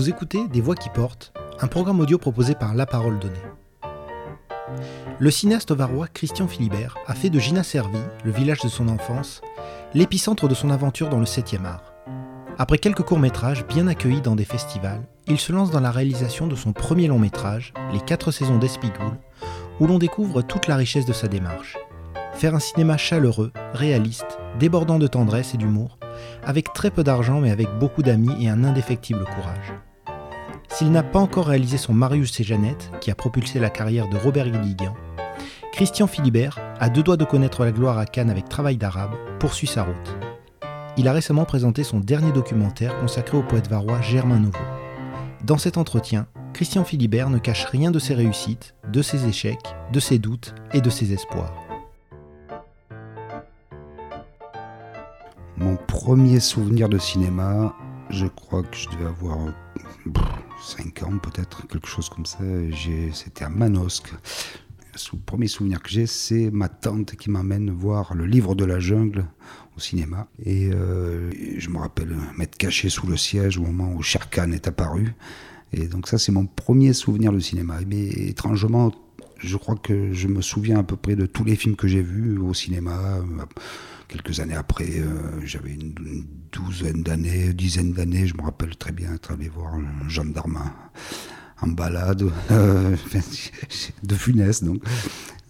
Vous écoutez Des Voix qui portent, un programme audio proposé par La Parole Donnée. Le cinéaste varois Christian Philibert a fait de Gina Servi, le village de son enfance, l'épicentre de son aventure dans le 7e art. Après quelques courts-métrages bien accueillis dans des festivals, il se lance dans la réalisation de son premier long-métrage, Les 4 saisons d'Espigoul, où l'on découvre toute la richesse de sa démarche. Faire un cinéma chaleureux, réaliste, débordant de tendresse et d'humour, avec très peu d'argent mais avec beaucoup d'amis et un indéfectible courage. S'il n'a pas encore réalisé son Marius et Jeannette, qui a propulsé la carrière de Robert Guédiguian, Christian Philibert, à deux doigts de connaître la gloire à Cannes avec Travail d'arabe, poursuit sa route. Il a récemment présenté son dernier documentaire consacré au poète varois Germain Nouveau. Dans cet entretien, Christian Philibert ne cache rien de ses réussites, de ses échecs, de ses doutes et de ses espoirs. Mon premier souvenir de cinéma, je crois que je devais avoir 5 ans peut-être, quelque chose comme ça. C'était à Manosque. Le premier souvenir que j'ai, c'est ma tante qui m'amène voir le livre de la jungle au cinéma. Et euh, je me rappelle m'être caché sous le siège au moment où Sherkan est apparu. Et donc ça, c'est mon premier souvenir de cinéma. Mais étrangement, je crois que je me souviens à peu près de tous les films que j'ai vus au cinéma. Quelques années après, euh, j'avais une, douzaine d'années, dizaine d'années, je me rappelle très bien être allé voir un gendarme en balade euh, de funeste. Donc,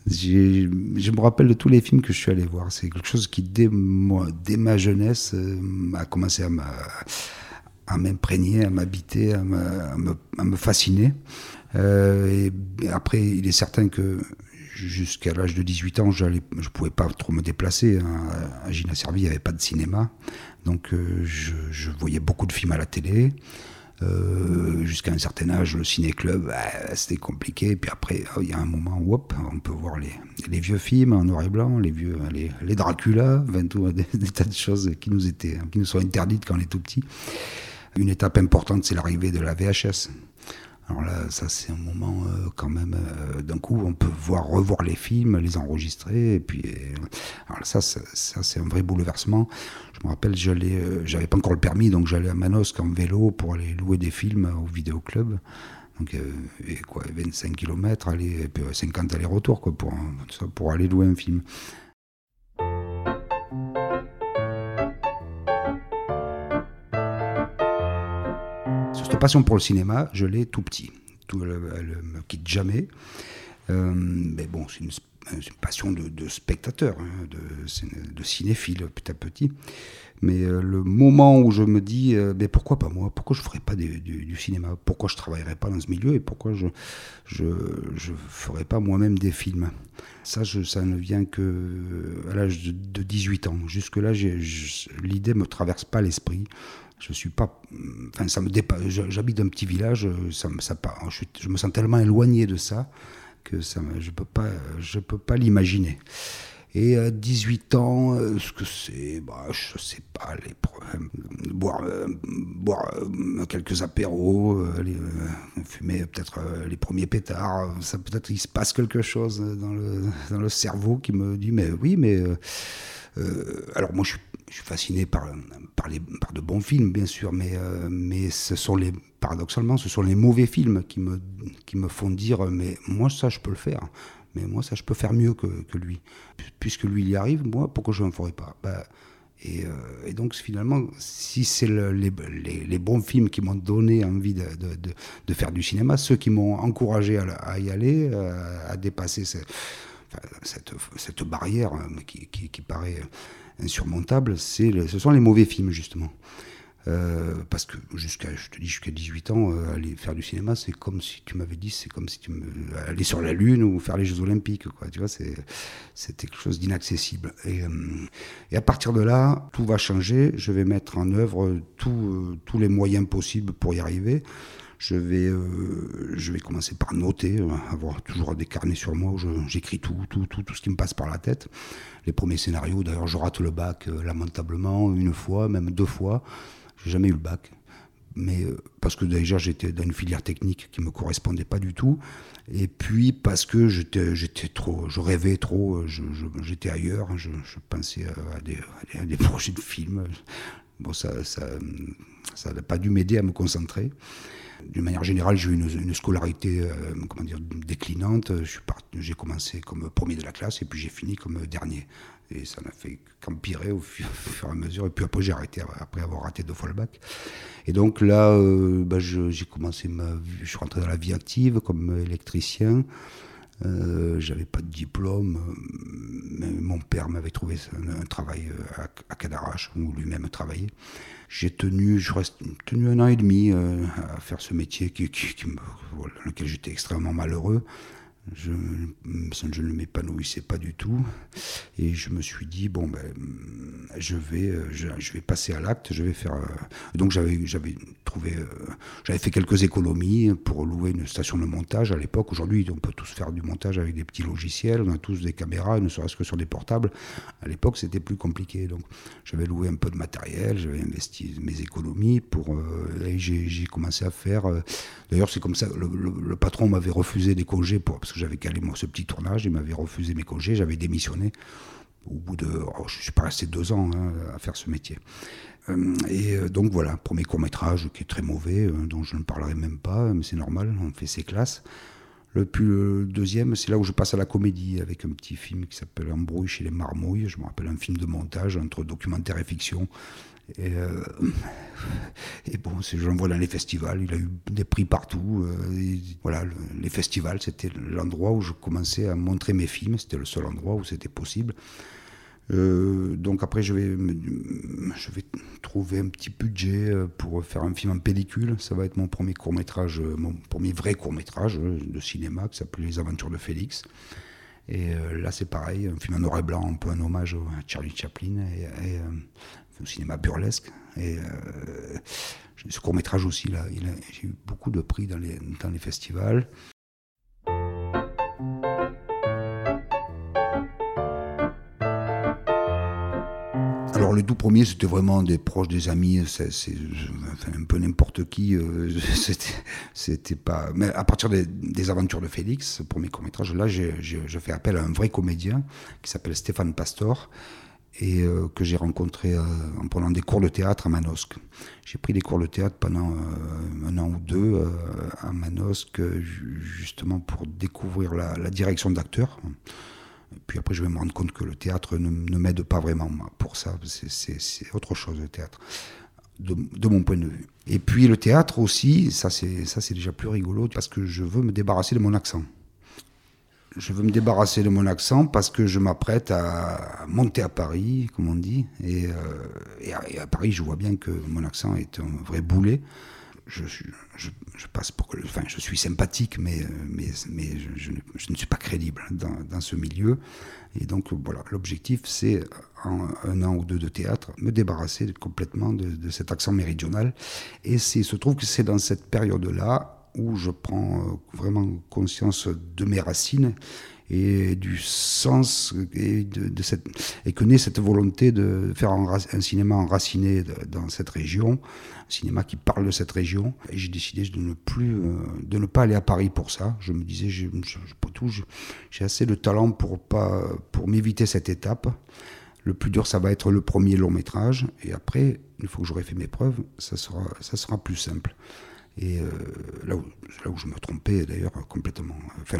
je me rappelle de tous les films que je suis allé voir. C'est quelque chose qui, dès, dès ma jeunesse, euh, a commencé à m'imprégner, à m'habiter, à, à, me fasciner. Et après, il est certain que jusqu'à l'âge de 18 ans, je ne pouvais pas trop me déplacer. Hein. À Gina Servi, il n'y avait pas de cinéma. Donc euh, je, voyais beaucoup de films à la télé. Euh, jusqu'à un certain âge, le ciné-club, bah, c'était compliqué. Puis après, oh, il y a un moment où on peut voir les, vieux films en noir et blanc, les vieux, les, Dracula, des, des, tas de choses qui nous, étaient, qui nous sont interdites quand on est tout petit. Une étape importante, c'est l'arrivée de la VHS. Alors là, ça c'est un moment euh, quand même, euh, d'un coup, on peut voir, revoir les films, les enregistrer, et puis, euh, alors ça, ça, c'est un vrai bouleversement. Je me rappelle, j'allais, j'avais pas encore le permis, donc j'allais à Manosque en vélo pour aller louer des films au vidéoclub. Donc, et quoi, 25 km, aller, et puis 50 allers-retour, quoi, pour, pour aller louer un film. Passion pour le cinéma, je l'ai tout petit. Tout, elle, ne me quitte jamais. Euh, mais bon, c'est une, passion de, spectateur, hein, de, de, cinéphile petit à petit. Mais euh, le moment où je me dis, euh, mais pourquoi pas moi? Pourquoi je ne ferais pas du, cinéma? Pourquoi je ne travaillerais pas dans ce milieu Et pourquoi je ne ferais pas moi-même des films? Ça, ça ne vient que à l'âge de, 18 ans. Jusque-là, l'idée ne me traverse pas l'esprit. Je suis pas, enfin ça me dépasse. J'habite un petit village, ça, ça je, je, me sens tellement éloigné de ça que ça, je peux pas, je peux pas l'imaginer. Et à 18 ans, euh, ce que c'est, bah, je sais pas, les problèmes, boire, euh, boire euh, quelques apéros, fumer peut-être les premiers pétards, ça peut-être il se passe quelque chose dans le, dans le cerveau qui me dit mais oui, mais alors moi je suis fasciné par, par, de bons films, bien sûr, mais, euh, mais ce sont les, paradoxalement, ce sont les mauvais films qui me, qui me font dire Mais moi, ça, je peux le faire. Mais moi, ça, je peux faire mieux que, lui. Puisque lui, il y arrive, moi, pourquoi je ne ferais pas? Bah, et, euh, donc, finalement, si c'est le, les, les, bons films qui m'ont donné envie de, de, faire du cinéma, ceux qui m'ont encouragé à, y aller, euh, à, dépasser cette, barrière qui, qui, paraît insurmontable, ce sont les mauvais films, justement. Euh, parce que jusqu'à, je te dis, jusqu'à 18 ans, euh, aller faire du cinéma, c'est comme si tu m'avais dit, c'est comme si tu me, aller sur la Lune ou faire les Jeux Olympiques. Tu vois, c'est, quelque chose d'inaccessible. Euh, et, à partir de là, tout va changer. Je vais mettre en œuvre tous les moyens possibles pour y arriver. Je vais, euh, je vais commencer par noter, euh, avoir toujours des carnets sur moi où j'écris tout, tout, tout, tout ce qui me passe par la tête. Les premiers scénarios, d'ailleurs, je rate le bac euh, lamentablement une fois, même deux fois. J'ai jamais eu le bac. Mais parce que déjà j'étais dans une filière technique qui me correspondait pas du tout, et puis parce que j'étais, j'étais trop, je rêvais trop, j'étais ailleurs, je, pensais à des, à des, projets de films, bon, ça n'a ça, ça pas dû m'aider à me concentrer. D'une manière générale, j'ai eu une, scolarité comment dire, déclinante. J'ai commencé comme premier de la classe et puis j'ai fini comme dernier. Et ça n'a fait qu'empirer au, fur et à mesure. Et puis après, j'ai arrêté après avoir raté deux fois le bac. Et donc là, euh, bah, j'ai commencé ma vie, je suis rentré dans la vie active comme électricien. Euh, j'avais pas de diplôme, mais mon père m'avait trouvé un, travail euh, à, Cadarache, où lui-même travaillait. J'ai tenu, je reste tenu un an et demi euh, à faire ce métier qui, qui, dans lequel j'étais extrêmement malheureux je, je ne m'épanouissais pas du tout. Et je me suis dit, bon, ben, je vais, euh, je, vais passer à l'acte, je vais faire. Euh, donc j'avais, trouvé, euh, j'avais fait quelques économies pour louer une station de montage à l'époque. Aujourd'hui, on peut tous faire du montage avec des petits logiciels, on a tous des caméras, ne serait-ce que sur des portables. À l'époque, c'était plus compliqué. Donc j'avais loué un peu de matériel, j'avais investi mes économies pour. et j'ai, commencé à faire. D'ailleurs, c'est comme ça, le patron m'avait refusé des congés pour j'avais calé moi, ce petit tournage, il m'avait refusé mes congés, j'avais démissionné. Au bout de. Oh, je suis pas resté deux ans hein, à faire ce métier. Euh, et euh, donc voilà, premier court-métrage qui est très mauvais, euh, dont je ne parlerai même pas, mais c'est normal, on fait ses classes. Le, le deuxième, c'est là où je passe à la comédie avec un petit film qui s'appelle Embrouille chez les Marmouilles. Je me rappelle un film de montage entre documentaire et fiction et, euh, et bon, j'en vois dans les festivals, il a eu des prix partout. Euh, voilà, les festivals, c'était l'endroit où je commençais à montrer mes films, c'était le seul endroit où c'était possible. Euh, donc après, je vais, je vais trouver un petit budget pour faire un film en pellicule. Ça va être mon premier court métrage, mon premier vrai court métrage de cinéma qui s'appelle Les Aventures de Félix. Et là, c'est pareil, un film en noir et blanc, un peu un hommage à Charlie Chaplin. Au cinéma burlesque. Et euh, ce court métrage aussi, là, j'ai eu beaucoup de prix dans les, dans les festivals. Alors le tout premier, c'était vraiment des proches, des amis, c'est un peu n'importe qui. Euh, c'était pas. Mais à partir des, aventures de Félix, ce premier court métrage, là, je fais appel à un vrai comédien qui s'appelle Stéphane Pastor et euh, que j'ai rencontré euh, en prenant des cours de théâtre à Manosque. J'ai pris des cours de théâtre pendant euh, un an ou deux à Manosque, justement pour découvrir la, direction d'acteur. Puis après, je vais me rendre compte que le théâtre ne, m'aide pas vraiment pour ça. C'est autre chose, le théâtre, de, de, mon point de vue. Et puis le théâtre aussi, ça c'est déjà plus rigolo, parce que je veux me débarrasser de mon accent je veux me débarrasser de mon accent parce que je m'apprête à monter à Paris, comme on dit. Et, euh, à, Paris, je vois bien que mon accent est un vrai boulet. Je, suis sympathique, mais, mais je, ne suis pas crédible dans, ce milieu. Et donc, voilà, l'objectif, c'est, en un an ou deux de théâtre, me débarrasser complètement de cet accent méridional. Et il se trouve que c'est dans cette période-là où je prends euh, vraiment conscience de mes racines et du sens et, de, cette, et que naît cette volonté de faire un, cinéma enraciné dans cette région, un cinéma qui parle de cette région. J'ai décidé de ne plus, euh, de ne pas aller à Paris pour ça. Je me disais, j'ai assez de talent pour pas, pour m'éviter cette étape. Le plus dur, ça va être le premier long métrage, et après, une fois que j'aurai fait mes preuves, ça sera, ça sera plus simple. Et euh, là, où, je me trompais d'ailleurs complètement, enfin,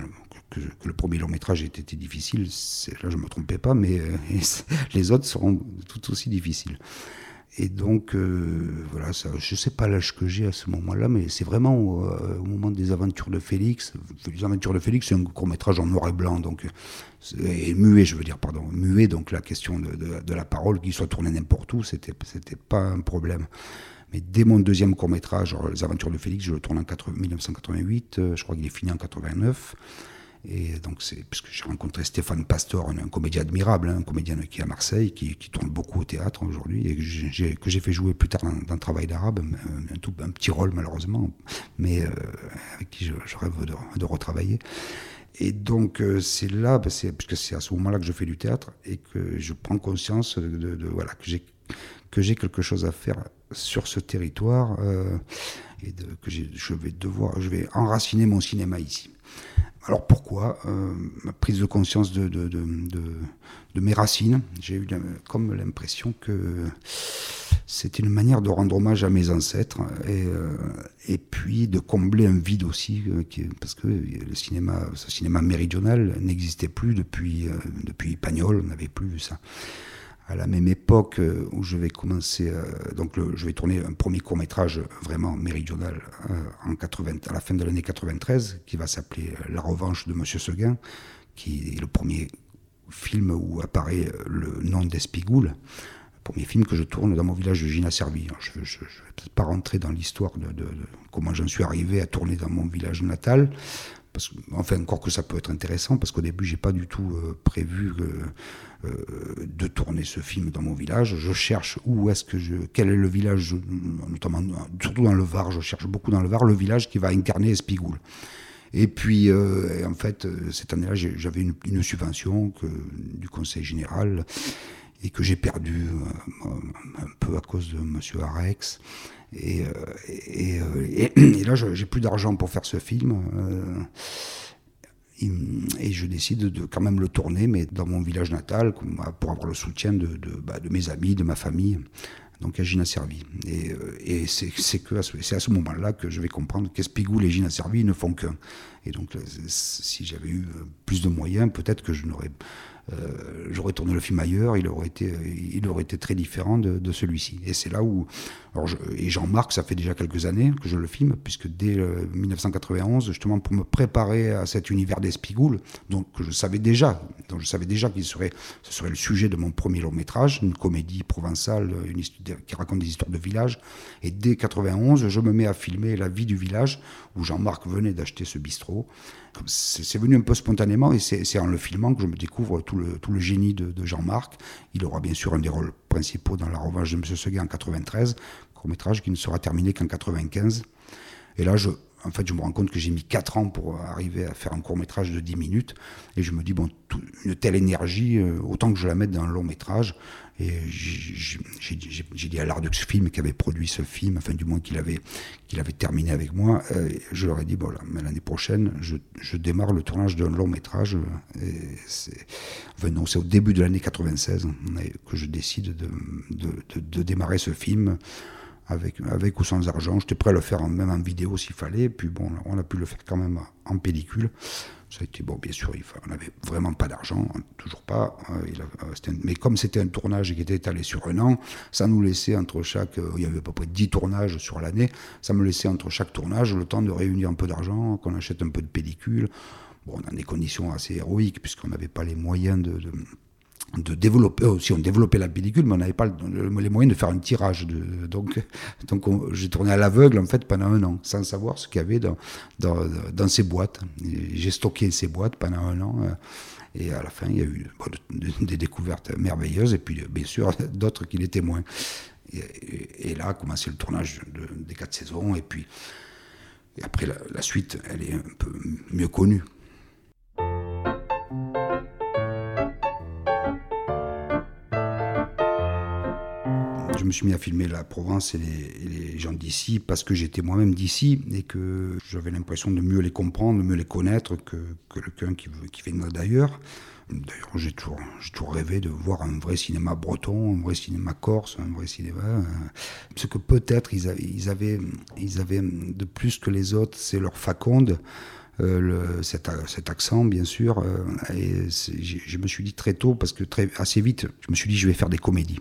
que, le premier long métrage était, difficile, là je ne me trompais pas, mais euh, les autres seront tout aussi difficiles. Et donc, euh, voilà, je ne sais pas l'âge que j'ai à ce moment-là, mais c'est vraiment au, moment des aventures de Félix. Les aventures de Félix, c'est un court-métrage en noir et blanc, donc, et muet, je veux dire, pardon, muet, donc la question de, de, la parole qui soit tournée n'importe où, c'était pas un problème. Mais dès mon deuxième court-métrage, Les Aventures de Félix, je le tourne en 1988, euh, je crois qu'il est fini en 89. Et donc, c'est puisque j'ai rencontré Stéphane Pastor, un, comédien admirable, hein, un comédien qui est à Marseille, qui, tourne beaucoup au théâtre aujourd'hui, et que j'ai fait jouer plus tard dans, Travail d'arabe, un, petit rôle malheureusement, mais euh, avec qui je, rêve de, retravailler. Et donc, euh, c'est là, ben, puisque c'est à ce moment-là que je fais du théâtre, et que je prends conscience de, de voilà, que j'ai que j'ai quelque chose à faire sur ce territoire euh, et de, que je vais devoir, je vais enraciner mon cinéma ici. Alors pourquoi euh, Ma prise de conscience de, de, de, de mes racines, j'ai eu comme l'impression que c'était une manière de rendre hommage à mes ancêtres et, euh, et puis de combler un vide aussi, euh, parce que le cinéma, ce cinéma méridional n'existait plus depuis, euh, depuis Pagnol, on n'avait plus vu ça. À la même époque où je vais commencer, donc je vais tourner un premier court métrage vraiment méridional en 80, à la fin de l'année 93, qui va s'appeler La revanche de Monsieur Seguin, qui est le premier film où apparaît le nom d'Espigoule premier film que je tourne dans mon village de Gina Servi. Je ne vais peut-être pas rentrer dans l'histoire de, comment j'en suis arrivé à tourner dans mon village natal. Enfin, encore que ça peut être intéressant, parce qu'au début, j'ai pas du tout euh, prévu euh, de tourner ce film dans mon village. Je cherche où est-ce que je, quel est le village, notamment, surtout dans le Var, je cherche beaucoup dans le Var, le village qui va incarner Espigoule. Et puis, euh, en fait, cette année-là, j'avais une, subvention que, du Conseil général et que j'ai perdu un peu à cause de Monsieur Arex. Et, euh, euh, et, et, là, j'ai plus d'argent pour faire ce film. et je décide de quand même le tourner, mais dans mon village natal, pour avoir le soutien bah, de mes amis, de ma famille donc à Gina Servi. Et, et c'est à ce, moment-là que je vais comprendre qu'Espigoul et Gina Servi ne font qu'un. Et donc si j'avais eu plus de moyens, peut-être que je n'aurais euh, j'aurais tourné le film ailleurs, il aurait été très différent de, celui-ci. Et c'est là où, et Jean-Marc, ça fait déjà quelques années que je le filme, puisque dès 1991, justement pour me préparer à cet univers d'Espigoule, donc que je savais déjà, donc je savais déjà qu'il serait, ce serait le sujet de mon premier long métrage, une comédie provençale, une qui raconte des histoires de village. Et dès 91, je me mets à filmer la vie du village où Jean-Marc venait d'acheter ce bistrot. C'est venu un peu spontanément et c'est en le filmant que je me découvre tout le, tout le génie de, Jean-Marc. Il aura bien sûr un des rôles principaux dans La Revanche de M. Seguin en 93, court-métrage qui ne sera terminé qu'en 95. Et là, je, en fait, me rends compte que j'ai mis 4 ans pour arriver à faire un court métrage de 10 minutes. Et je me dis, bon, une telle énergie, euh, autant que je la mette dans un long métrage. Et j'ai dit à l'Ardux Film qui avait produit ce film, enfin du moins qu'il avait, avait terminé avec moi, euh, je leur ai dit, bon, l'année prochaine, je, je, démarre le tournage d'un long métrage. c'est au début de l'année 96 que je décide de, de, de, démarrer ce film avec, avec ou sans argent. J'étais prêt à le faire même en vidéo s'il fallait. Puis bon, on a pu le faire quand même en pellicule. Ça a été bon, bien sûr, on n'avait vraiment pas d'argent, hein, toujours pas. Euh, euh, mais comme c'était un tournage qui était étalé sur un an, ça nous laissait entre chaque. Euh, il y avait à peu près 10 tournages sur l'année. Ça me laissait entre chaque tournage le temps de réunir un peu d'argent, qu'on achète un peu de pellicule. Bon, dans des conditions assez héroïques, puisqu'on n'avait pas les moyens de développer aussi, on développait la pellicule, mais on n'avait pas les moyens de faire un tirage. De, donc, donc j'ai tourné à l'aveugle en fait pendant un an, sans savoir ce qu'il y avait dans, dans, ces boîtes. J'ai stocké ces boîtes pendant un an. Euh, et à la fin, il y a eu des découvertes merveilleuses, et puis bien sûr d'autres qui l'étaient moins. Et, là a commencé le tournage des quatre saisons, et puis après la suite, elle est un peu mieux connue. Je me suis mis à filmer la Provence et les, gens d'ici parce que j'étais moi-même d'ici et que j'avais l'impression de mieux les comprendre, de mieux les connaître que, quelqu'un qui, qui vient d'ailleurs. D'ailleurs, j'ai toujours, rêvé de voir un vrai cinéma breton, un vrai cinéma corse, un vrai cinéma. Euh, ce que peut-être ils, avaient, ils avaient de plus que les autres, c'est leur faconde. Euh, cet, accent, bien sûr. Euh, et je me suis dit très tôt, parce que assez vite, je me suis dit, je vais faire des comédies.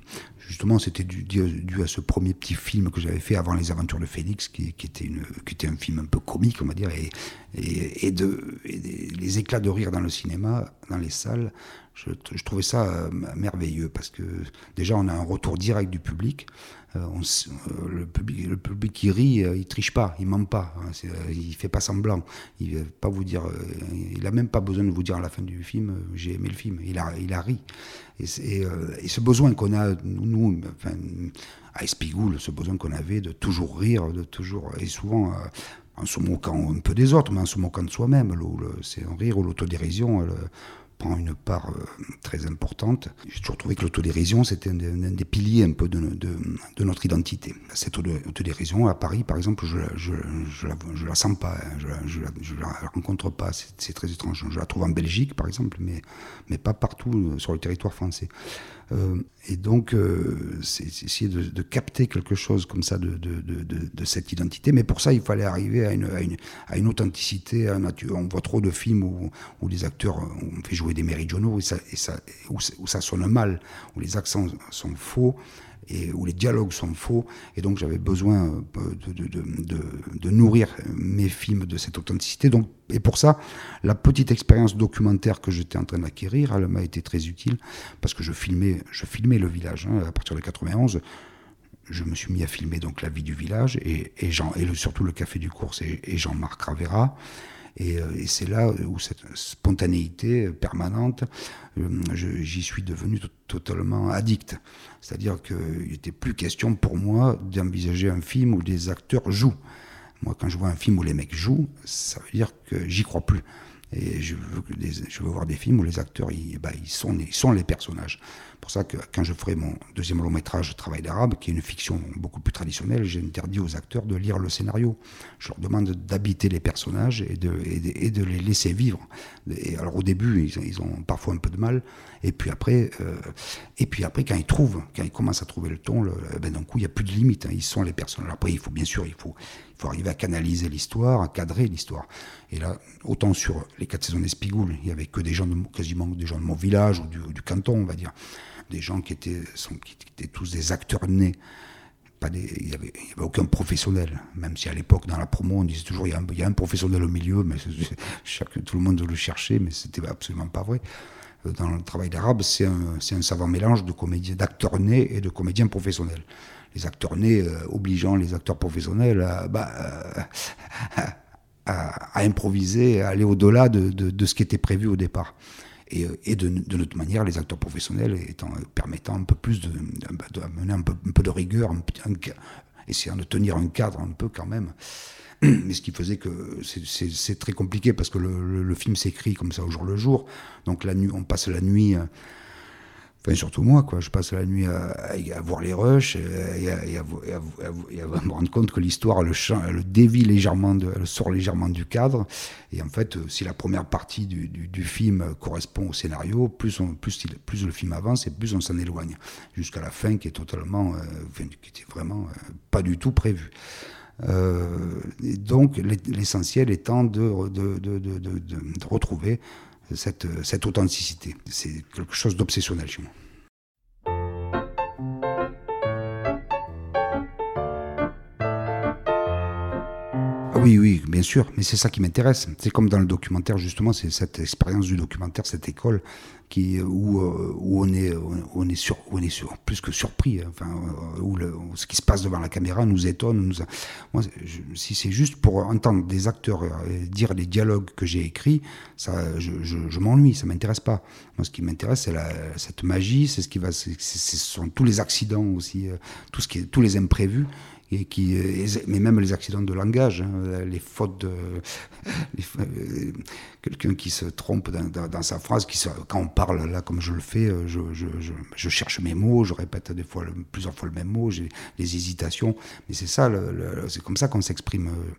Justement, c'était dû, à ce premier petit film que j'avais fait avant Les Aventures de Félix, qui, était une, qui était un film un peu comique, on va dire, et, et, de, les éclats de rire dans le cinéma, dans les salles. Je, trouvais ça euh, merveilleux parce que déjà on a un retour direct du public. Euh, euh, le, public qui rit, il triche pas, il ment pas, hein, il fait pas semblant. Il va pas vous dire, il a même pas besoin de vous dire à la fin du film j'ai aimé le film. Il a, il a ri. Et, et ce besoin qu'on a nous, à Espigoule, ce besoin qu'on avait de toujours rire, de toujours et souvent en se moquant un peu des autres, mais en se moquant de soi-même. C'est un rire ou l'autodérision prend une part euh, très importante. J'ai toujours trouvé que l'autodérision, c'était un, des piliers un peu de, notre identité. Cette autodérision, à Paris, par exemple, je, je, je, la, je la sens pas, hein. je, je, la rencontre pas, c'est très étrange. Je la trouve en Belgique, par exemple, mais, mais pas partout euh, sur le territoire français. Euh, et donc, euh, c'est essayer de, capter quelque chose comme ça de, cette identité. Mais pour ça, il fallait arriver à une, authenticité. On voit trop de films où, où les acteurs, on fait jouer des méridionaux et où ça sonne mal, où les accents sont faux et où les dialogues sont faux. Et donc j'avais besoin euh, de, de, de, de, nourrir mes films de cette authenticité. Donc, et pour ça, la petite expérience documentaire que j'étais en train d'acquérir, elle m'a été très utile parce que je filmais, je filmais le village hein, à partir de 91 je me suis mis à filmer donc la vie du village et, et, Jean, et surtout le café du cours et Jean-Marc Ravera. Euh, et, c'est là où cette spontanéité permanente, euh, j'y suis devenu totalement addict. C'est-à-dire qu'il n'était plus question pour moi d'envisager un film où des acteurs jouent. Moi, quand je vois un film où les mecs jouent, ça veut dire que j'y crois plus. Et je veux, voir des films où les acteurs, ils, bah, sont les personnages. Pour ça que quand je ferai mon deuxième long métrage, Travail d'arabe, qui est une fiction beaucoup plus traditionnelle, j'ai interdit aux acteurs de lire le scénario. Je leur demande d'habiter les personnages et de, les laisser vivre. Alors au début, ils, ont parfois un peu de mal, et puis après, euh, et puis après quand ils trouvent, quand ils commencent à trouver le ton, le, ben d'un coup, il n'y a plus de limite. Hein, ils sont les personnages. Après, il faut bien sûr, il faut, il faut arriver à canaliser l'histoire, à cadrer l'histoire. Et là, autant sur les quatre saisons d'Espigoul, il y avait que des gens de, quasiment des gens de mon village ou du canton, on va dire des gens qui étaient, qui étaient tous des acteurs nés. Pas des, il n'y avait, aucun professionnel, même si à l'époque, dans la promo, on disait toujours il y a un, y a un professionnel au milieu, mais chaque, tout le monde le cherchait, mais c'était absolument pas vrai. Euh, dans le travail d'arabe, c'est un, un, savant mélange d'acteurs nés et de comédiens professionnels. Les acteurs nés euh, obligeant les acteurs professionnels à, bah, euh, improviser, à aller au-delà de, de, de, ce qui était prévu au départ et, et de, notre manière, les acteurs professionnels étant, permettant un peu plus de, de, un, peu, un peu de rigueur, un, essayant de tenir un cadre un peu quand même. Mais ce qui faisait que c'est très compliqué parce que le, le, film s'écrit comme ça au jour le jour. Donc la nuit, on passe la nuit Enfin, surtout moi, quoi. Je passe la nuit à, voir les rushs et à, me rendre compte que l'histoire le, le dévie légèrement, de, elle sort légèrement du cadre. Et en fait, si la première partie du, film correspond au scénario, plus, le film avance et plus on s'en éloigne. Jusqu'à la fin qui est totalement, euh, qui était vraiment euh, pas du tout prévu. Euh, donc, l'essentiel étant de retrouver cette, cette authenticité. C'est quelque chose d'obsessionnel chez moi. Oui, oui, bien sûr, mais c'est ça qui m'intéresse. C'est comme dans le documentaire, justement, c'est cette expérience du documentaire, cette école qui, où, euh, on, est, on, est sur, on est plus que surpris, hein. enfin, euh, où, ce qui se passe devant la caméra nous étonne. Nous Moi, si c'est juste pour entendre des acteurs euh, dire les dialogues que j'ai écrits, ça, je, m'ennuie, ça m'intéresse pas. Moi, ce qui m'intéresse, c'est cette magie, c'est ce qui va, ce sont tous les accidents aussi, tout ce qui tous les imprévus et qui, mais même les accidents de langage, hein, les fautes de euh, quelqu'un qui se trompe dans, sa phrase, qui quand on parle là comme je le fais, euh, je, cherche mes mots, je répète des fois plusieurs fois le même mot, j'ai des hésitations, mais c'est ça, c'est comme ça qu'on s'exprime. Euh,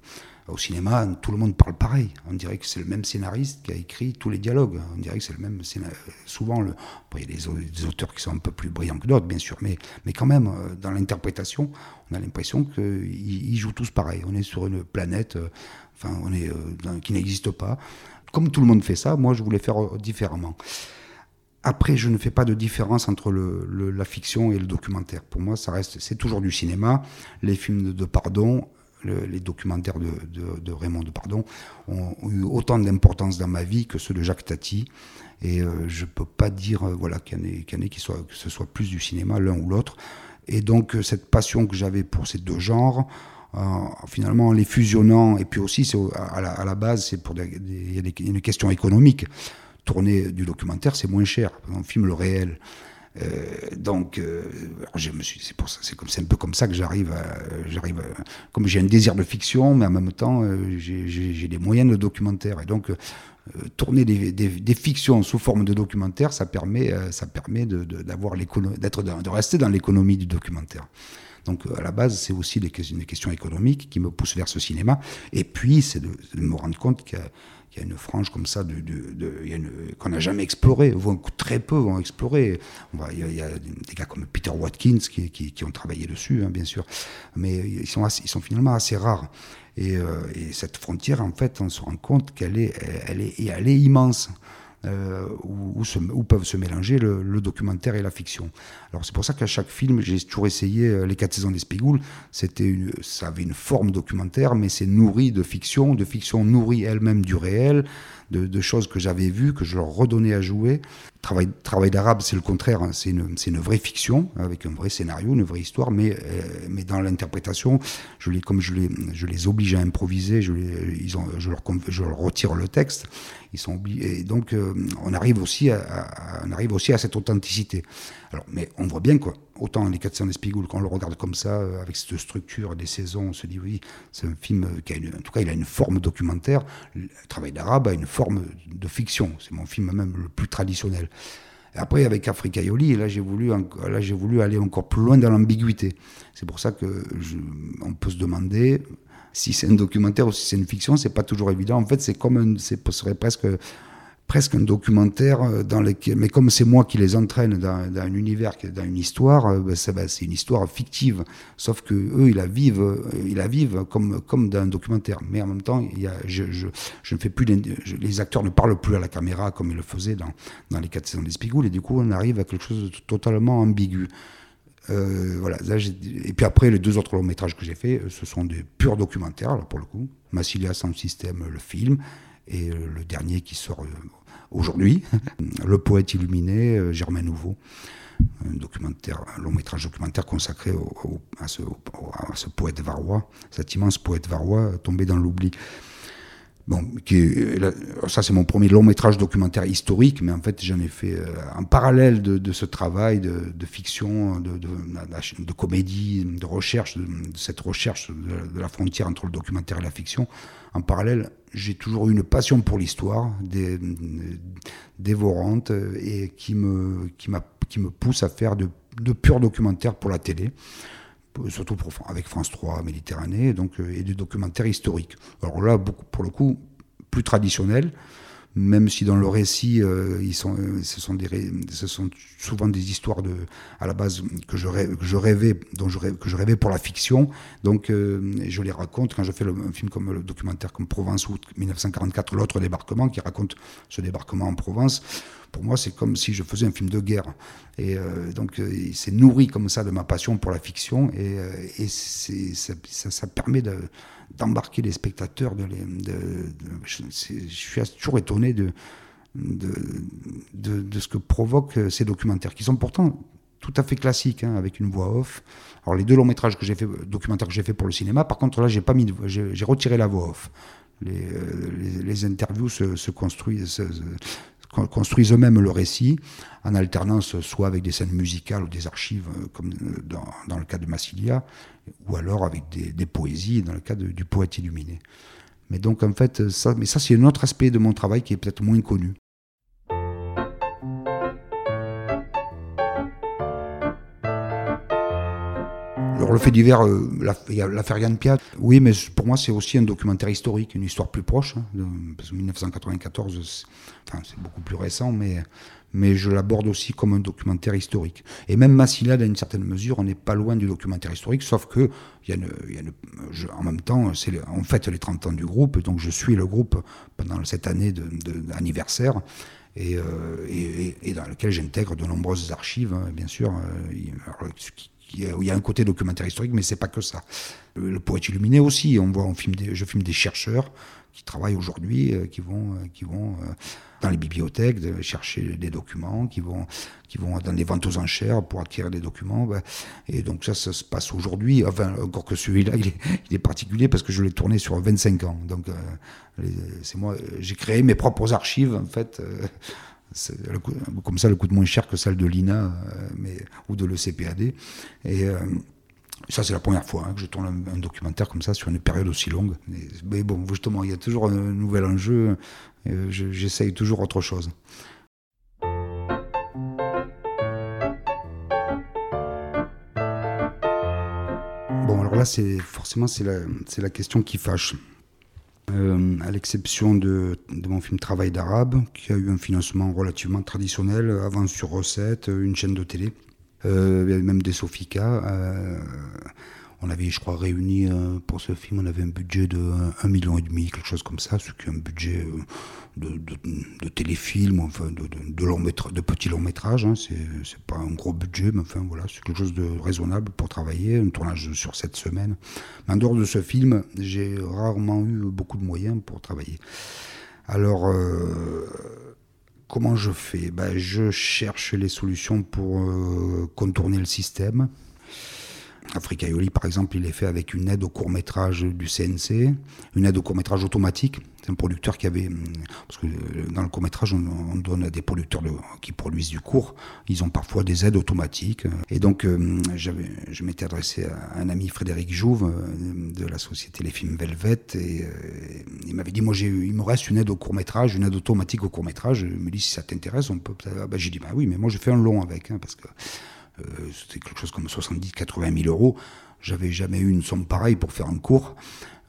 au cinéma, tout le monde parle pareil. On dirait que c'est le même scénariste qui a écrit tous les dialogues. On dirait que c'est le même scénariste. Souvent, il y a des, auteurs qui sont un peu plus brillants que d'autres, bien sûr, mais, mais quand même, euh, dans l'interprétation, on a l'impression qu'ils jouent tous pareil. On est sur une planète euh, enfin, on est, euh, qui n'existe pas. Comme tout le monde fait ça, moi, je voulais faire différemment. Après, je ne fais pas de différence entre la fiction et le documentaire. Pour moi, ça reste, c'est toujours du cinéma. Les films de pardon, le, les documentaires de, de, de Raymond ont, eu autant d'importance dans ma vie que ceux de Jacques Tati. Et euh, je peux pas dire euh, voilà qu'il y en ait, qu qui soit, que ce soit plus du cinéma l'un ou l'autre. Et donc euh, cette passion que j'avais pour ces deux genres, finalement en les fusionnant, et puis aussi à la, base c'est pour des, des, une question économique. Tourner du documentaire c'est moins cher. On filme le réel. Euh, donc, euh, c'est pour ça, c'est un peu comme ça que j'arrive, à, j'arrive, comme j'ai un désir de fiction, mais en même temps, euh, j'ai, des moyens de documentaire, et donc, tourner des, fictions sous forme de documentaire, ça permet, ça permet de, d'avoir d'être, de rester dans l'économie du documentaire. Donc à la base, c'est aussi des, des, questions économiques qui me poussent vers ce cinéma. Et puis, c'est de, me rendre compte qu'il y a, une frange comme ça qu'on n'a jamais explorée, très peu vont explorer. Il y, a des gars comme Peter Watkins qui, ont travaillé dessus, hein, bien sûr, mais ils sont, finalement assez rares. Euh, et, cette frontière, en fait, on se rend compte qu'elle est, elle est, elle est immense. Euh, où, où, peuvent se mélanger le, documentaire et la fiction. Alors c'est pour ça qu'à chaque film, j'ai toujours essayé euh, les quatre saisons d'Espigoules. C'était ça avait une forme documentaire, mais c'est nourri de fiction, de fiction nourrie elle-même du réel, de, choses que j'avais vues, que je leur redonnais à jouer. Travail, travail d'arabe, c'est le contraire, hein. c'est une, une, vraie fiction, avec un vrai scénario, une vraie histoire, mais, euh, mais dans l'interprétation, comme je les, je les oblige à improviser, je, les, ils ont, je, leur, je leur retire le texte, ils sont obligés, et donc euh, on, arrive aussi à, on arrive aussi à cette authenticité. Alors, mais on voit bien quoi. Autant les 400 d'Espigoules, quand on le regarde comme ça, euh, avec cette structure des saisons, on se dit oui, c'est un film qui a une, en tout cas, il a une forme documentaire. Travail d'arabe a une forme de fiction. C'est mon film même le plus traditionnel. après, avec Africa Yoli, là, j'ai voulu, là, j'ai voulu aller encore plus loin dans l'ambiguïté. C'est pour ça que on peut se demander si c'est un documentaire ou si c'est une fiction. C'est pas toujours évident. En fait, c'est comme un, ce serait presque presque un documentaire euh, mais comme c'est moi qui les entraîne dans, un univers, dans une histoire, euh, ben, c'est une histoire fictive. Sauf que eux, ils la vivent, ils la vivent comme comme dans un documentaire. Mais en même temps, je, ne fais plus, les acteurs ne parlent plus à la caméra comme ils le faisaient dans, dans les quatre saisons des Spigoules, et du coup, on arrive à quelque chose de totalement ambigu. Euh, voilà. et puis après, les deux autres longs métrages que j'ai fait, ce sont des purs documentaires, pour le coup. Massilia sans système, le film, et le dernier qui sort aujourd'hui. Le poète illuminé, euh, Germain Nouveau, un documentaire, un long métrage documentaire consacré à, ce, poète varois, cet immense poète varois tombé dans l'oubli. Bon, ça c'est mon premier long métrage documentaire historique, mais en fait j'en ai fait euh, en parallèle de, ce travail de, fiction, de, comédie, de recherche, de, cette recherche de, la frontière entre le documentaire et la fiction. En parallèle, j'ai toujours eu une passion pour l'histoire, dévorante, et qui me, qui, qui me pousse à faire de, purs documentaires pour la télé surtout pour, avec France 3 Méditerranée, donc, euh, et des documentaires historiques. Alors là, beaucoup, pour le coup, plus traditionnel, même si dans le récit, euh, ils sont, euh, ce, sont des, ce sont souvent des histoires de, à la base que je, rêvais, que je rêvais, dont je rêvais, que je rêvais pour la fiction. Donc, je les raconte quand je fais le, un film comme le documentaire comme Provence août 1944, l'autre débarquement, qui raconte ce débarquement en Provence pour moi, c'est comme si je faisais un film de guerre. Et euh, donc, euh, c'est nourri comme ça de ma passion pour la fiction. Et, euh, ça, permet d'embarquer les spectateurs. Je, suis toujours étonné de, ce que provoquent ces documentaires, qui sont pourtant tout à fait classiques, hein, avec une voix off. Alors, les deux longs métrages que j'ai fait, documentaires que j'ai fait pour le cinéma, par contre, là, j'ai pas mis, j'ai retiré la voix off. Les, interviews se construisent, construisent eux-mêmes le récit, en alternance soit avec des scènes musicales ou des archives, euh, comme euh, dans, dans le cas de Massilia, ou alors avec des, des poésies, dans le cas du poète illuminé. Mais donc en fait, ça, mais ça c'est un autre aspect de mon travail qui est peut-être moins connu. Alors le fait divers, euh, l'affaire Yann Piat, oui, mais pour moi c'est aussi un documentaire historique, une histoire plus proche, hein, parce que 1994, c'est beaucoup plus récent, mais, mais je l'aborde aussi comme un documentaire historique. Et même Massila, dans une certaine mesure, on n'est pas loin du documentaire historique, sauf que en même temps, c'est on fête les 30 ans du groupe, donc je suis le groupe pendant cette année d'anniversaire. De, euh, et, dans lequel j'intègre de nombreuses archives, hein, bien sûr, euh, il y a un côté documentaire historique, mais c'est pas que ça. Le, poète illuminé aussi, on voit, on filme des, je filme des chercheurs qui travaillent aujourd'hui, euh, qui vont, euh, qui vont euh, dans les bibliothèques chercher des documents, qui vont, qui vont dans des ventes aux enchères pour acquérir des documents. Ben, et donc ça, ça se passe aujourd'hui. Enfin, encore que celui-là, il, il est, particulier parce que je l'ai tourné sur 25 ans. Donc c'est moi, j'ai créé mes propres archives en fait comme ça, le coûte moins cher que celle de l'INA euh, mais, ou de l'ECPAD. Et, euh, Ça, c'est la première fois hein, que je tourne un, documentaire comme ça sur une période aussi longue. Mais, bon, justement, il y a toujours un nouvel enjeu. J'essaye toujours autre chose. Bon, alors là, forcément c'est la, la, question qui fâche. Euh, à l'exception de, mon film Travail d'arabe, qui a eu un financement relativement traditionnel, avant sur recette, une chaîne de télé, euh, même des Sofica. Euh, on avait, je crois, réuni euh, pour ce film, on avait un budget de 1,5 million et demi, quelque chose comme ça, ce qui est un budget euh, de, téléfilm, de, de, long de petits longs métrages. Hein. C'est pas un gros budget, mais enfin voilà, c'est quelque chose de raisonnable pour travailler, un tournage sur cette semaine. Mais en dehors de ce film, j'ai rarement eu beaucoup de moyens pour travailler. Alors, euh, comment je fais? Ben, Je cherche les solutions pour contourner le système. Africaïoli, par exemple, il est fait avec une aide au court-métrage du CNC, une aide au court-métrage automatique. C'est un producteur qui avait. Hum, parce que euh, dans le court-métrage, on, donne à des producteurs qui produisent du court. Ils ont parfois des aides automatiques. Et donc, hum, je m'étais adressé à un ami, Frédéric Jouve, euh, de la société Les Films Velvet. Et euh, il m'avait dit Moi, il me reste une aide au court-métrage, une aide automatique au court-métrage. Il me dit Si ça t'intéresse, on peut. Ah, bah, J'ai dit Bah oui, mais moi, j'ai fait un long avec. Hein, parce que euh, c'était quelque chose comme 70-80 000 euros. J'avais jamais eu une somme pareille pour faire un cours.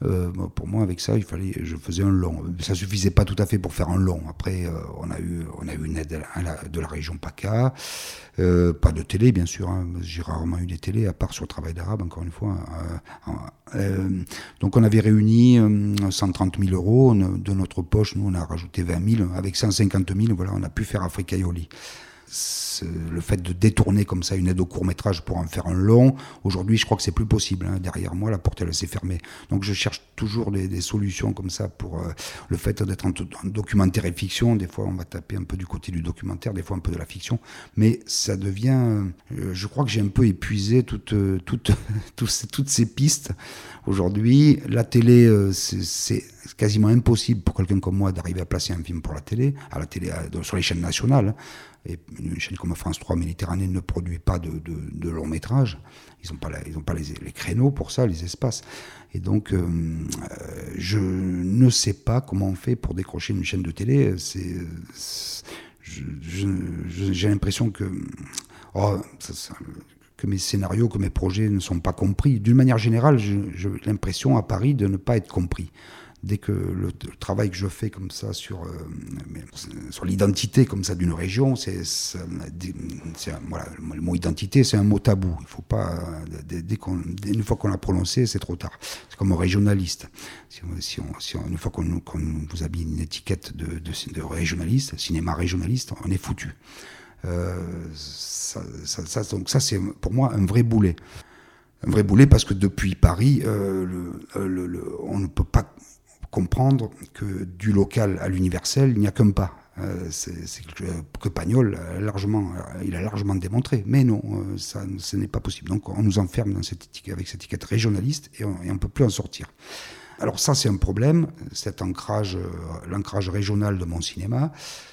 Euh, pour moi, avec ça, il fallait, je faisais un long. Ça suffisait pas tout à fait pour faire un long. Après, euh, on a eu, on a eu une aide de la région PACA, pas de télé, bien sûr. Hein. J'ai rarement eu des télés, à part sur le travail d'arabe, encore une fois. donc, on avait réuni 130 000 euros de notre poche. Nous, on a rajouté 20 000. Avec 150 000, voilà, on a pu faire Africa Yoli le fait de détourner comme ça une aide au court métrage pour en faire un long, aujourd'hui je crois que c'est plus possible. Hein. Derrière moi, la porte elle s'est fermée. Donc je cherche toujours des, solutions comme ça pour euh, le fait d'être en, documentaire et fiction. Des fois on va taper un peu du côté du documentaire, des fois un peu de la fiction. Mais ça devient, euh, je crois que j'ai un peu épuisé toutes, euh, toutes, ces pistes. Aujourd'hui, la télé, c'est quasiment impossible pour quelqu'un comme moi d'arriver à placer un film pour la télé, à la télé, sur les chaînes nationales. Une chaîne comme France 3 Méditerranée ne produit pas de, de, long métrage. Ils n'ont pas, ils pas les, créneaux pour ça, les espaces. Et donc, euh, je ne sais pas comment on fait pour décrocher une chaîne de télé. J'ai l'impression que, oh, que mes scénarios, que mes projets ne sont pas compris. D'une manière générale, j'ai l'impression à Paris de ne pas être compris dès que le, travail que je fais comme ça sur, euh, sur l'identité comme ça d'une région, c'est, voilà, le mot identité, c'est un mot tabou. Il faut pas, dès, dès qu'on, une fois qu'on l'a prononcé, c'est trop tard. C'est comme un régionaliste. Si, on, si une fois qu'on, vous habille une étiquette de, de, régionaliste, cinéma régionaliste, on est foutu. Euh, ça, donc ça, c'est pour moi un vrai boulet un vrai boulet parce que depuis Paris, euh, on ne peut pas comprendre que du local à l'universel, il n'y a qu'un pas. Euh, c'est que Pagnol a largement, il a largement démontré. Mais non, euh, ça, ce n'est pas possible. Donc on nous enferme dans cette étiquette, avec cette étiquette régionaliste et on ne peut plus en sortir. Alors ça, c'est un problème, cet ancrage, euh, l'ancrage régional de mon cinéma.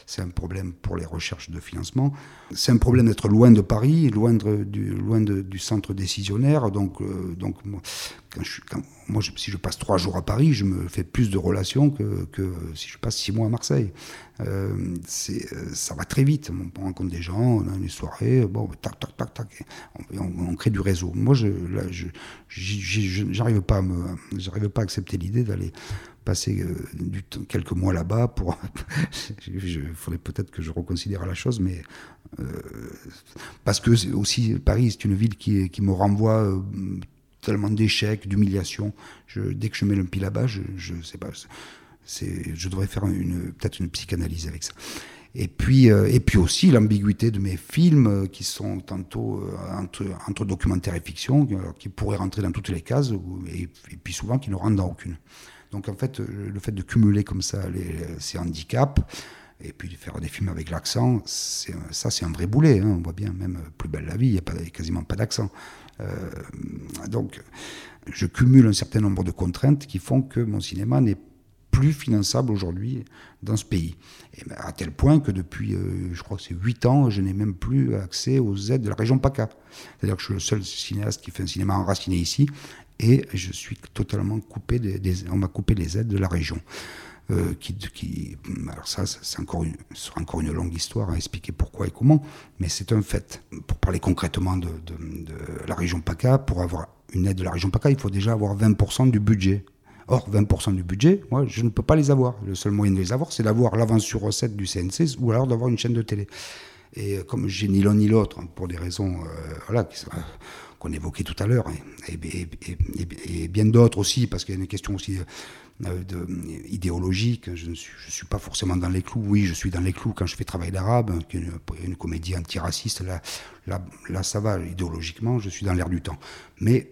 C'est un problème pour les recherches de financement. C'est un problème d'être loin de Paris, loin, du, centre décisionnaire. Donc, euh, donc moi, si je passe trois jours à Paris, je me fais plus de relations que, si je passe six mois à Marseille. Euh, euh ça va très vite. On rencontre des gens, on a une soirée, bon, tac, tac, tac, tac, on, crée du réseau. Moi, je, là, je, pas pas à accepter l'idée d'aller passer euh, quelques mois là-bas pour. Il faudrait peut-être que je reconsidère la chose, mais euh, parce que aussi Paris, c'est une ville qui, me renvoie euh, tellement d'échecs, d'humiliation. Dès que je mets le pied là-bas, je, je sais pas. Je devrais faire peut-être une psychanalyse avec ça. Et puis, aussi l'ambiguïté de mes films qui sont tantôt entre, documentaire et fiction, qui pourraient rentrer dans toutes les cases, et puis souvent qui ne rentrent dans aucune. Donc en fait, euh, le fait de cumuler comme ça les, ces handicaps, et puis de faire des films avec l'accent, ça c'est un vrai boulet. Hein. On voit bien, même Plus belle la vie, il n'y a quasiment pas d'accent. Euh, donc je cumule un certain nombre de contraintes qui font que mon cinéma n'est plus finançable aujourd'hui dans ce pays. Ben, à tel point que depuis, euh, je crois que c'est 8 ans, je n'ai même plus accès aux aides de la région PACA. C'est-à-dire que je suis le seul cinéaste qui fait un cinéma enraciné ici et je suis totalement coupé des, on m'a coupé les aides de la région. Euh, alors ça, c'est encore une, longue histoire à expliquer pourquoi et comment, mais c'est un fait. Pour parler concrètement de, la région PACA, pour avoir une aide de la région PACA, il faut déjà avoir 20% du budget. Or, 20% du budget, moi, je ne peux pas les avoir. Le seul moyen de les avoir, c'est d'avoir l'avance sur recette du CNC ou alors d'avoir une chaîne de télé. Et comme j'ai ni l'un ni l'autre, pour des raisons euh, voilà, qui sont qu'on évoquait tout à l'heure, et, bien d'autres aussi, parce qu'il y a une question aussi euh, idéologique. Je ne suis, pas forcément dans les clous. Oui, je suis dans les clous quand je fais Travail d'arabe, une, une comédie antiraciste. Là, là, ça va, idéologiquement, je suis dans l'air du temps. Mais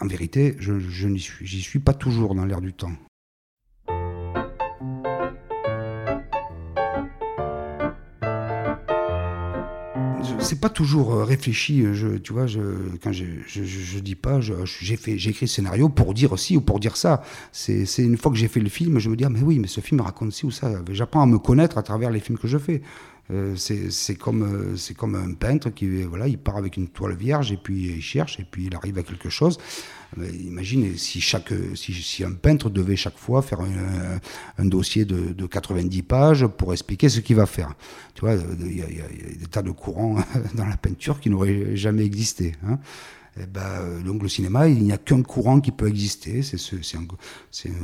en vérité, je, n'y suis pas toujours dans l'air du temps. C'est pas toujours euh, réfléchi. Euh, je, tu vois, je, quand je, je, je dis pas, j'ai fait, j'ai écrit le scénario pour dire ci ou pour dire ça. C'est, une fois que j'ai fait le film, je me dis ah, mais oui, mais ce film raconte ci ou ça. J'apprends à me connaître à travers les films que je fais. Euh, c'est comme, euh, c'est comme un peintre qui voilà, il part avec une toile vierge et puis il cherche et puis il arrive à quelque chose. Euh, imagine si, chaque, si, un peintre devait chaque fois faire un, dossier de, de, 90 pages pour expliquer ce qu'il va faire. Tu vois, il y, a, il y, a des tas de courants dans la peinture qui n'auraient jamais existé. Hein. Eh ben, donc le cinéma, il n'y a qu'un courant qui peut exister. C'est un,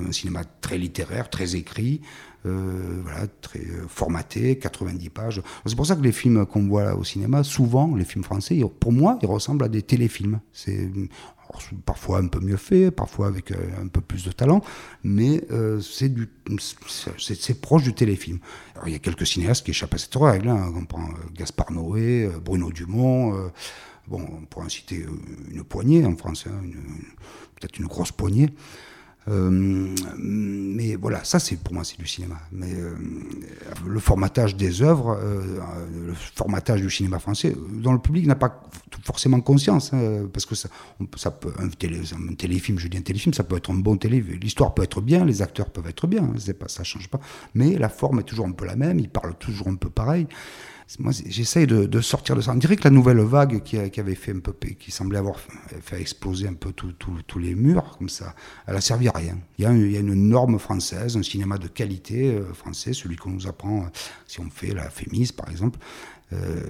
un, cinéma très littéraire, très écrit, euh, voilà, très euh, formaté, 90 pages. C'est pour ça que les films qu'on voit au cinéma, souvent, les films français, pour moi, ils ressemblent à des téléfilms. C'est parfois un peu mieux fait, parfois avec euh, un peu plus de talent, mais euh, c'est proche du téléfilm. Alors, il y a quelques cinéastes qui échappent à cette règle. Hein. On prend Gaspard Noé, Bruno Dumont. Bon, on pourrait en citer une poignée en France, hein, peut-être une grosse poignée. Euh, mais voilà, ça c'est pour moi c'est du cinéma. Mais euh, le formatage des œuvres, euh, le formatage du cinéma français, dont le public n'a pas forcément conscience, hein, parce que ça, peut un, un, téléfilm, je dis un téléfilm, ça peut être un bon téléfilm. L'histoire peut être bien, les acteurs peuvent être bien, hein, c'est ça change pas. Mais la forme est toujours un peu la même, ils parlent toujours un peu pareil moi, j'essaye de, sortir de ça. On dirait que la nouvelle vague qui, avait fait un peu, qui semblait avoir fait exploser un peu tous les murs, comme ça, elle a servi à rien. Il y a, il y a une norme française, un cinéma de qualité euh, français, celui qu'on nous apprend euh, si on fait la Fémis, par exemple. Euh,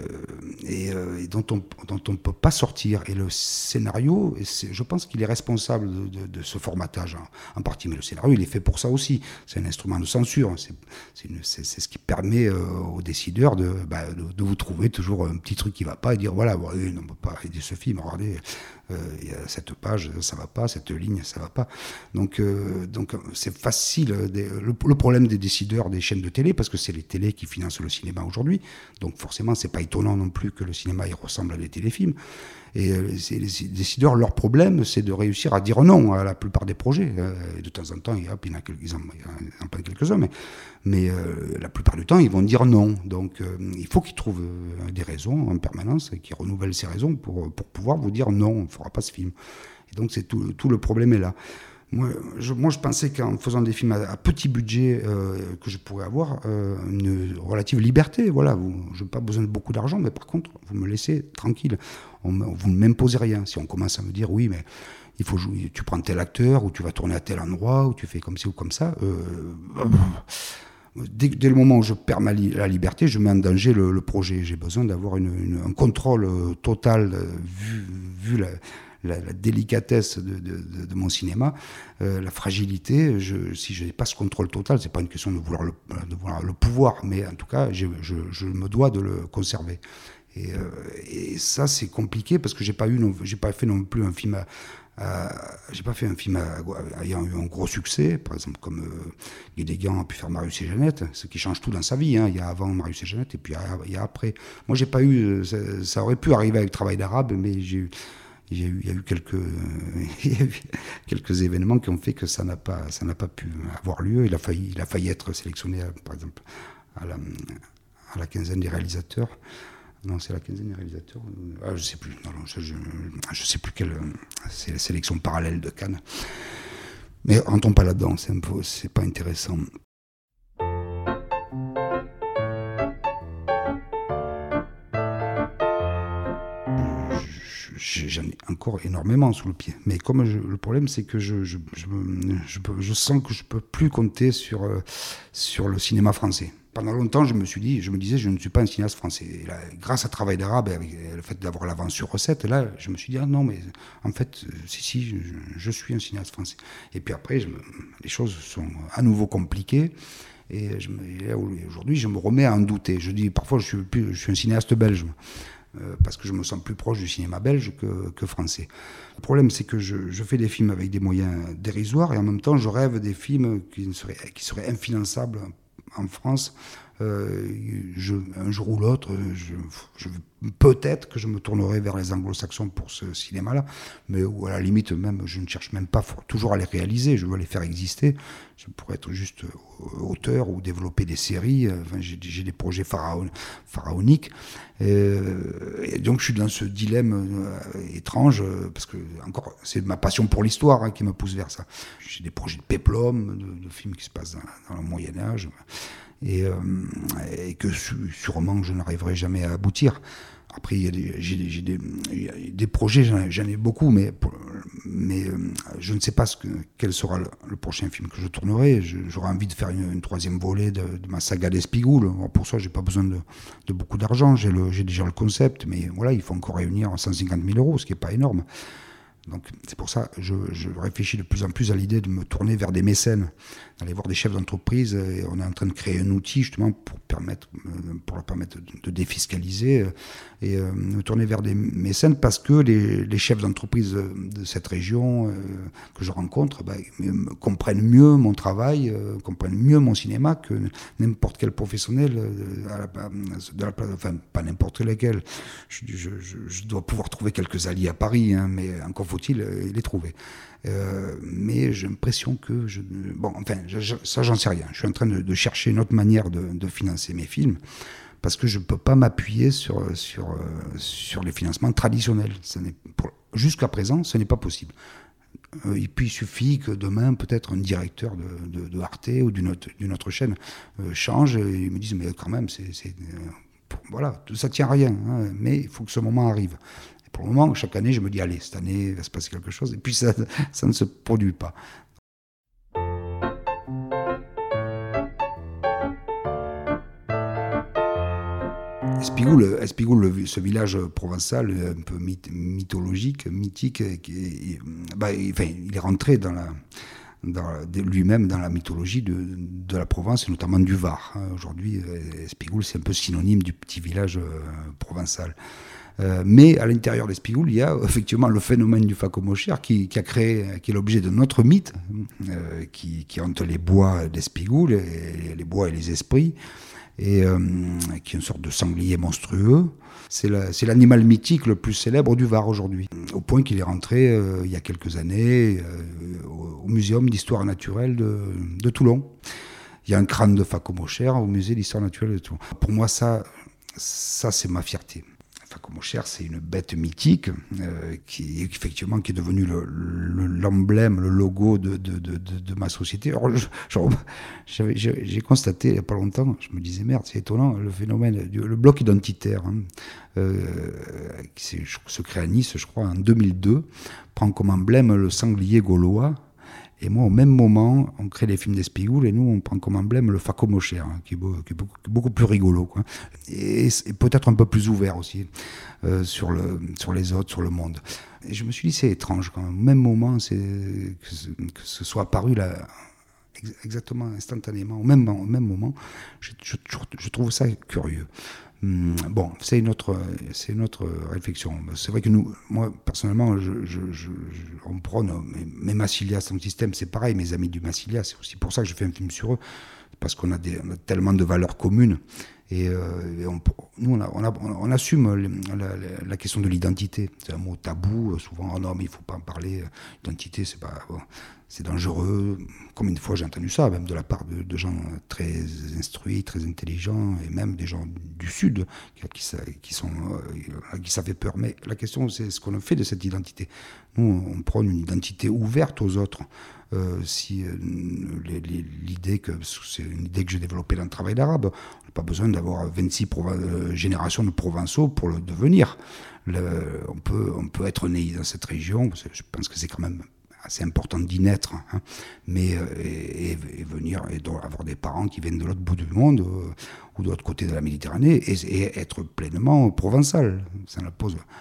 et, euh, et, dont on dont on peut pas sortir. Et le scénario, je pense qu'il est responsable de, de, ce formatage en, partie, mais le scénario, il est fait pour ça aussi. C'est un instrument de censure. C'est ce qui permet euh, aux décideurs de, bah, de, de, vous trouver toujours un petit truc qui va pas et dire voilà, bon, on peut pas aider ce film, regardez, y a cette page, ça va pas, cette ligne, ça va pas. Donc, euh, donc c'est facile. le, problème des décideurs des chaînes de télé, parce que c'est les télés qui financent le cinéma aujourd'hui, donc forcément, c'est pas étonnant non plus que le cinéma ressemble à des téléfilms. Et euh, les décideurs, leur problème, c'est de réussir à dire non à la plupart des projets. et de temps en temps, il y, en, ils en, prennent quelques-uns, mais, mais la plupart du temps, ils vont dire non. Donc, il faut qu'ils trouvent des raisons en permanence et qu'ils renouvellent ces raisons pour, pour pouvoir vous dire non pas ce film. Et donc tout, tout, le problème est là. Moi je, moi, je pensais qu'en faisant des films à, petit budget, euh, que je pourrais avoir euh, une relative liberté. Voilà, je n'ai pas besoin de beaucoup d'argent, mais par contre, vous me laissez tranquille. Vous ne m'imposez rien. Si on commence à me dire, oui, mais il faut jouer, tu prends tel acteur, ou tu vas tourner à tel endroit, ou tu fais comme ci ou comme ça. Euh, Dès, dès, le moment où je perds ma la liberté, je mets en danger le, le projet. J'ai besoin d'avoir un contrôle euh, total, euh, vu, vu la, la, délicatesse de, mon cinéma, euh, la fragilité. Si je n'ai pas ce contrôle total, c'est pas une question de vouloir le, le pouvoir, mais en tout cas, je, me dois de le conserver. Et, euh, et ça, c'est compliqué parce que j'ai pas eu, j'ai pas fait non plus un film euh, j'ai pas fait un film ayant eu un gros succès, par exemple comme euh, a pu faire Marius et Jeannette, ce qui change tout dans sa vie. Hein. Il y a avant Marius et Jeannette et puis il y a après. Moi, j'ai pas eu, ça, ça, aurait pu arriver avec Travail d'arabe, mais j'ai eu, il y, a eu, quelques, il y a eu quelques événements qui ont fait que ça n'a pas, ça n'a pas pu avoir lieu. Il a failli, il a failli être sélectionné, par exemple, à la, à la quinzaine des réalisateurs. Non, c'est la quinzaine des réalisateurs. Ah, je sais plus. Non, je, je, je, sais plus quelle. C'est la sélection parallèle de Cannes. Mais rentrons pas là-dedans, c'est pas intéressant. J'en ai encore énormément sous le pied. Mais comme le problème, c'est que je, je, je, sens que je peux plus compter sur, euh, sur le cinéma français. Pendant longtemps, je me suis dit, je me disais, je ne suis pas un cinéaste français. Et grâce à Travail d'arabe, avec le fait d'avoir l'avance sur recette, là, je me suis dit, ah non, mais en fait, euh, si, si, je, suis un cinéaste français. Et puis après, les choses sont à nouveau compliquées. Et, aujourd'hui, je me remets à en douter. Je dis, parfois, je suis, plus, je suis un cinéaste belge. Euh, parce que je me sens plus proche du cinéma belge que, français. Le problème, c'est que je, fais des films avec des moyens dérisoires et en même temps, je rêve des films qui, seraient, qui seraient infinançables en France je, un jour ou l'autre, peut-être que je me tournerai vers les anglo-saxons pour ce cinéma-là, mais ou à la limite même, je ne cherche même pas toujours à les réaliser, je veux les faire exister. Je pourrais être juste auteur ou développer des séries. Enfin, j'ai des projets pharaoniques. Euh, et donc je suis dans ce dilemme euh, étrange, parce que encore, c'est ma passion pour l'histoire hein, qui me pousse vers ça. J'ai des projets de péplum, de, films qui se passent dans le Moyen Âge et, euh, et que sûrement je n'arriverai jamais à aboutir. Après, j'ai des, des, projets, j'en ai beaucoup, mais, euh, je ne sais pas ce que, quel sera le, prochain film que je tournerai. J'aurais envie de faire une, troisième volée de, ma saga d'Espigoul. Pour ça, j'ai pas besoin de, de beaucoup d'argent. J'ai déjà le concept, mais voilà, il faut encore réunir 150 000 euros, ce qui n'est pas énorme. Donc c'est pour ça que je, réfléchis de plus en plus à l'idée de me tourner vers des mécènes, d'aller voir des chefs d'entreprise. Et on est en train de créer un outil justement pour permettre, euh, pour leur permettre de défiscaliser euh, et euh, me tourner vers des mécènes parce que les, chefs d'entreprise de cette région que je rencontre bah, comprennent mieux mon travail, comprennent mieux mon cinéma que n'importe quel professionnel de la, enfin pas n'importe lequel. Je, dois pouvoir trouver quelques alliés à Paris, hein, mais encore faut-il euh, les trouver. Euh, mais j'ai l'impression que je. Bon, enfin, ça, j'en sais rien. Je suis en train de, chercher une autre manière de, financer mes films parce que je ne peux pas m'appuyer sur, sur, euh, sur les financements traditionnels. Jusqu'à présent, ce n'est pas possible. Et puis il suffit que demain, peut-être un directeur de, de, Arte ou d'une autre, chaîne change et me disent Mais quand même, c'est. voilà, ça tient à rien, hein, mais il faut que ce moment arrive. Pour le moment, chaque année, je me dis, allez, cette année, il va se passer quelque chose. Et puis, ça, ça ne se produit pas. Espigoul, Espigoul, ce village provençal un peu mythologique, mythique, bah, il est rentré lui-même dans la mythologie de, la Provence, et notamment du Var. Aujourd'hui, Espigoul, c'est un peu synonyme du petit village euh, provençal. Euh, mais à l'intérieur d'Espigoul, il y a effectivement le phénomène du Facomocher qui, qui a créé, qui est l'objet de notre mythe, euh, qui, qui hante les bois d'Espigoul, les, bois et les esprits, et euh, qui est une sorte de sanglier monstrueux. C'est l'animal mythique le plus célèbre du Var aujourd'hui, au point qu'il est rentré il y a quelques années au, Muséum d'histoire naturelle de, de, Toulon. Il y a un crâne de Facomocher au musée d'histoire naturelle de Toulon. Pour moi, ça, ça c'est ma fierté. Facomocher, c'est une bête mythique euh, qui effectivement qui est devenue l'emblème, le, logo de, de, de, de, ma société. j'ai constaté il n'y a pas longtemps, je me disais merde, c'est étonnant le phénomène, du, le bloc identitaire, hein, euh, qui se crée à Nice, je crois, en 2002, prend comme emblème le sanglier gaulois et moi, au même moment, on crée les films d'Espigoul et nous, on prend comme emblème le Facomocher, hein, qui, est beaucoup, plus rigolo. Et, peut-être un peu plus ouvert aussi euh, sur, le, sur les autres, sur le monde. Et je me suis dit, c'est étrange quand. Au même moment, que, ce soit apparu là, exactement instantanément, au même, moment, je trouve ça curieux. Hmm, bon, c'est une autre, c'est une autre réflexion. C'est vrai que nous, moi personnellement, je, je, je, on prône, mes, Massilia, son système, c'est pareil. Mes amis du Massilia, c'est aussi pour ça que je fais un film sur eux, parce qu'on a, des, tellement de valeurs communes Et, nous, on, assume la, question de l'identité. C'est un mot tabou, souvent, oh non, mais il ne faut pas en parler. L'identité, c'est dangereux. Comme une fois j'ai entendu ça, même de la part de, gens très instruits, très intelligents, et même des gens du Sud qui, qui, sont, euh, qui ça fait peur. Mais la question, c'est ce qu'on fait de cette identité. Nous, on prône une identité ouverte aux autres. Euh, si euh, l'idée que c'est une idée que j'ai développée dans le travail d'arabe, pas besoin d'avoir 26 générations de provençaux pour le devenir. on, peut, on peut être né dans cette région, je pense que c'est quand même assez important d'y naître, hein. mais euh, et, venir et avoir des parents qui viennent de l'autre bout du monde euh, ou de l'autre côté de la Méditerranée et, être pleinement provençal. Ça.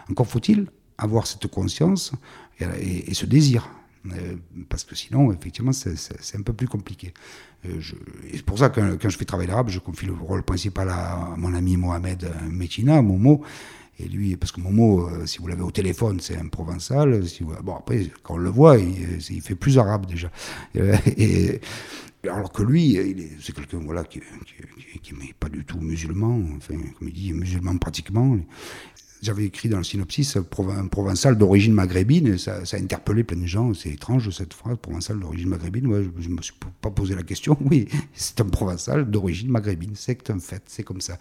Encore faut-il avoir cette conscience et, ce désir. Euh, parce que sinon, effectivement, c'est un peu plus compliqué. c'est pour ça que quand je fais travail l'arabe, je confie le rôle principal à, mon ami Mohamed Metina, Momo, et lui, parce que Momo, euh, si vous l'avez au téléphone, c'est un provençal. Bon, après, quand on le voit, il, fait plus arabe déjà. Euh, alors que lui, c'est quelqu'un voilà, qui n'est pas du tout musulman, enfin, comme il dit, musulman pratiquement j'avais écrit dans le synopsis un provençal d'origine maghrébine, ça, ça, a interpellé plein de gens. C'est étrange cette phrase, provençal d'origine maghrébine. je ne me suis pas posé la question. Oui, c'est un provençal d'origine maghrébine. C'est un fait, c'est comme ça.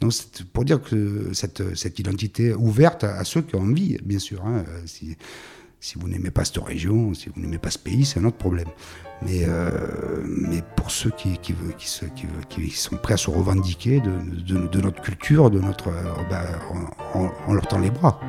Donc, c'est pour dire que cette, cette identité ouverte à, ceux qui ont envie, bien sûr. Hein, si, si vous n'aimez pas cette région, si vous n'aimez pas ce pays, c'est un autre problème. Mais, euh, mais pour ceux qui, qui, qui, qui, sont prêts à se revendiquer de, de, notre culture, de notre, euh, on, on leur tend les bras.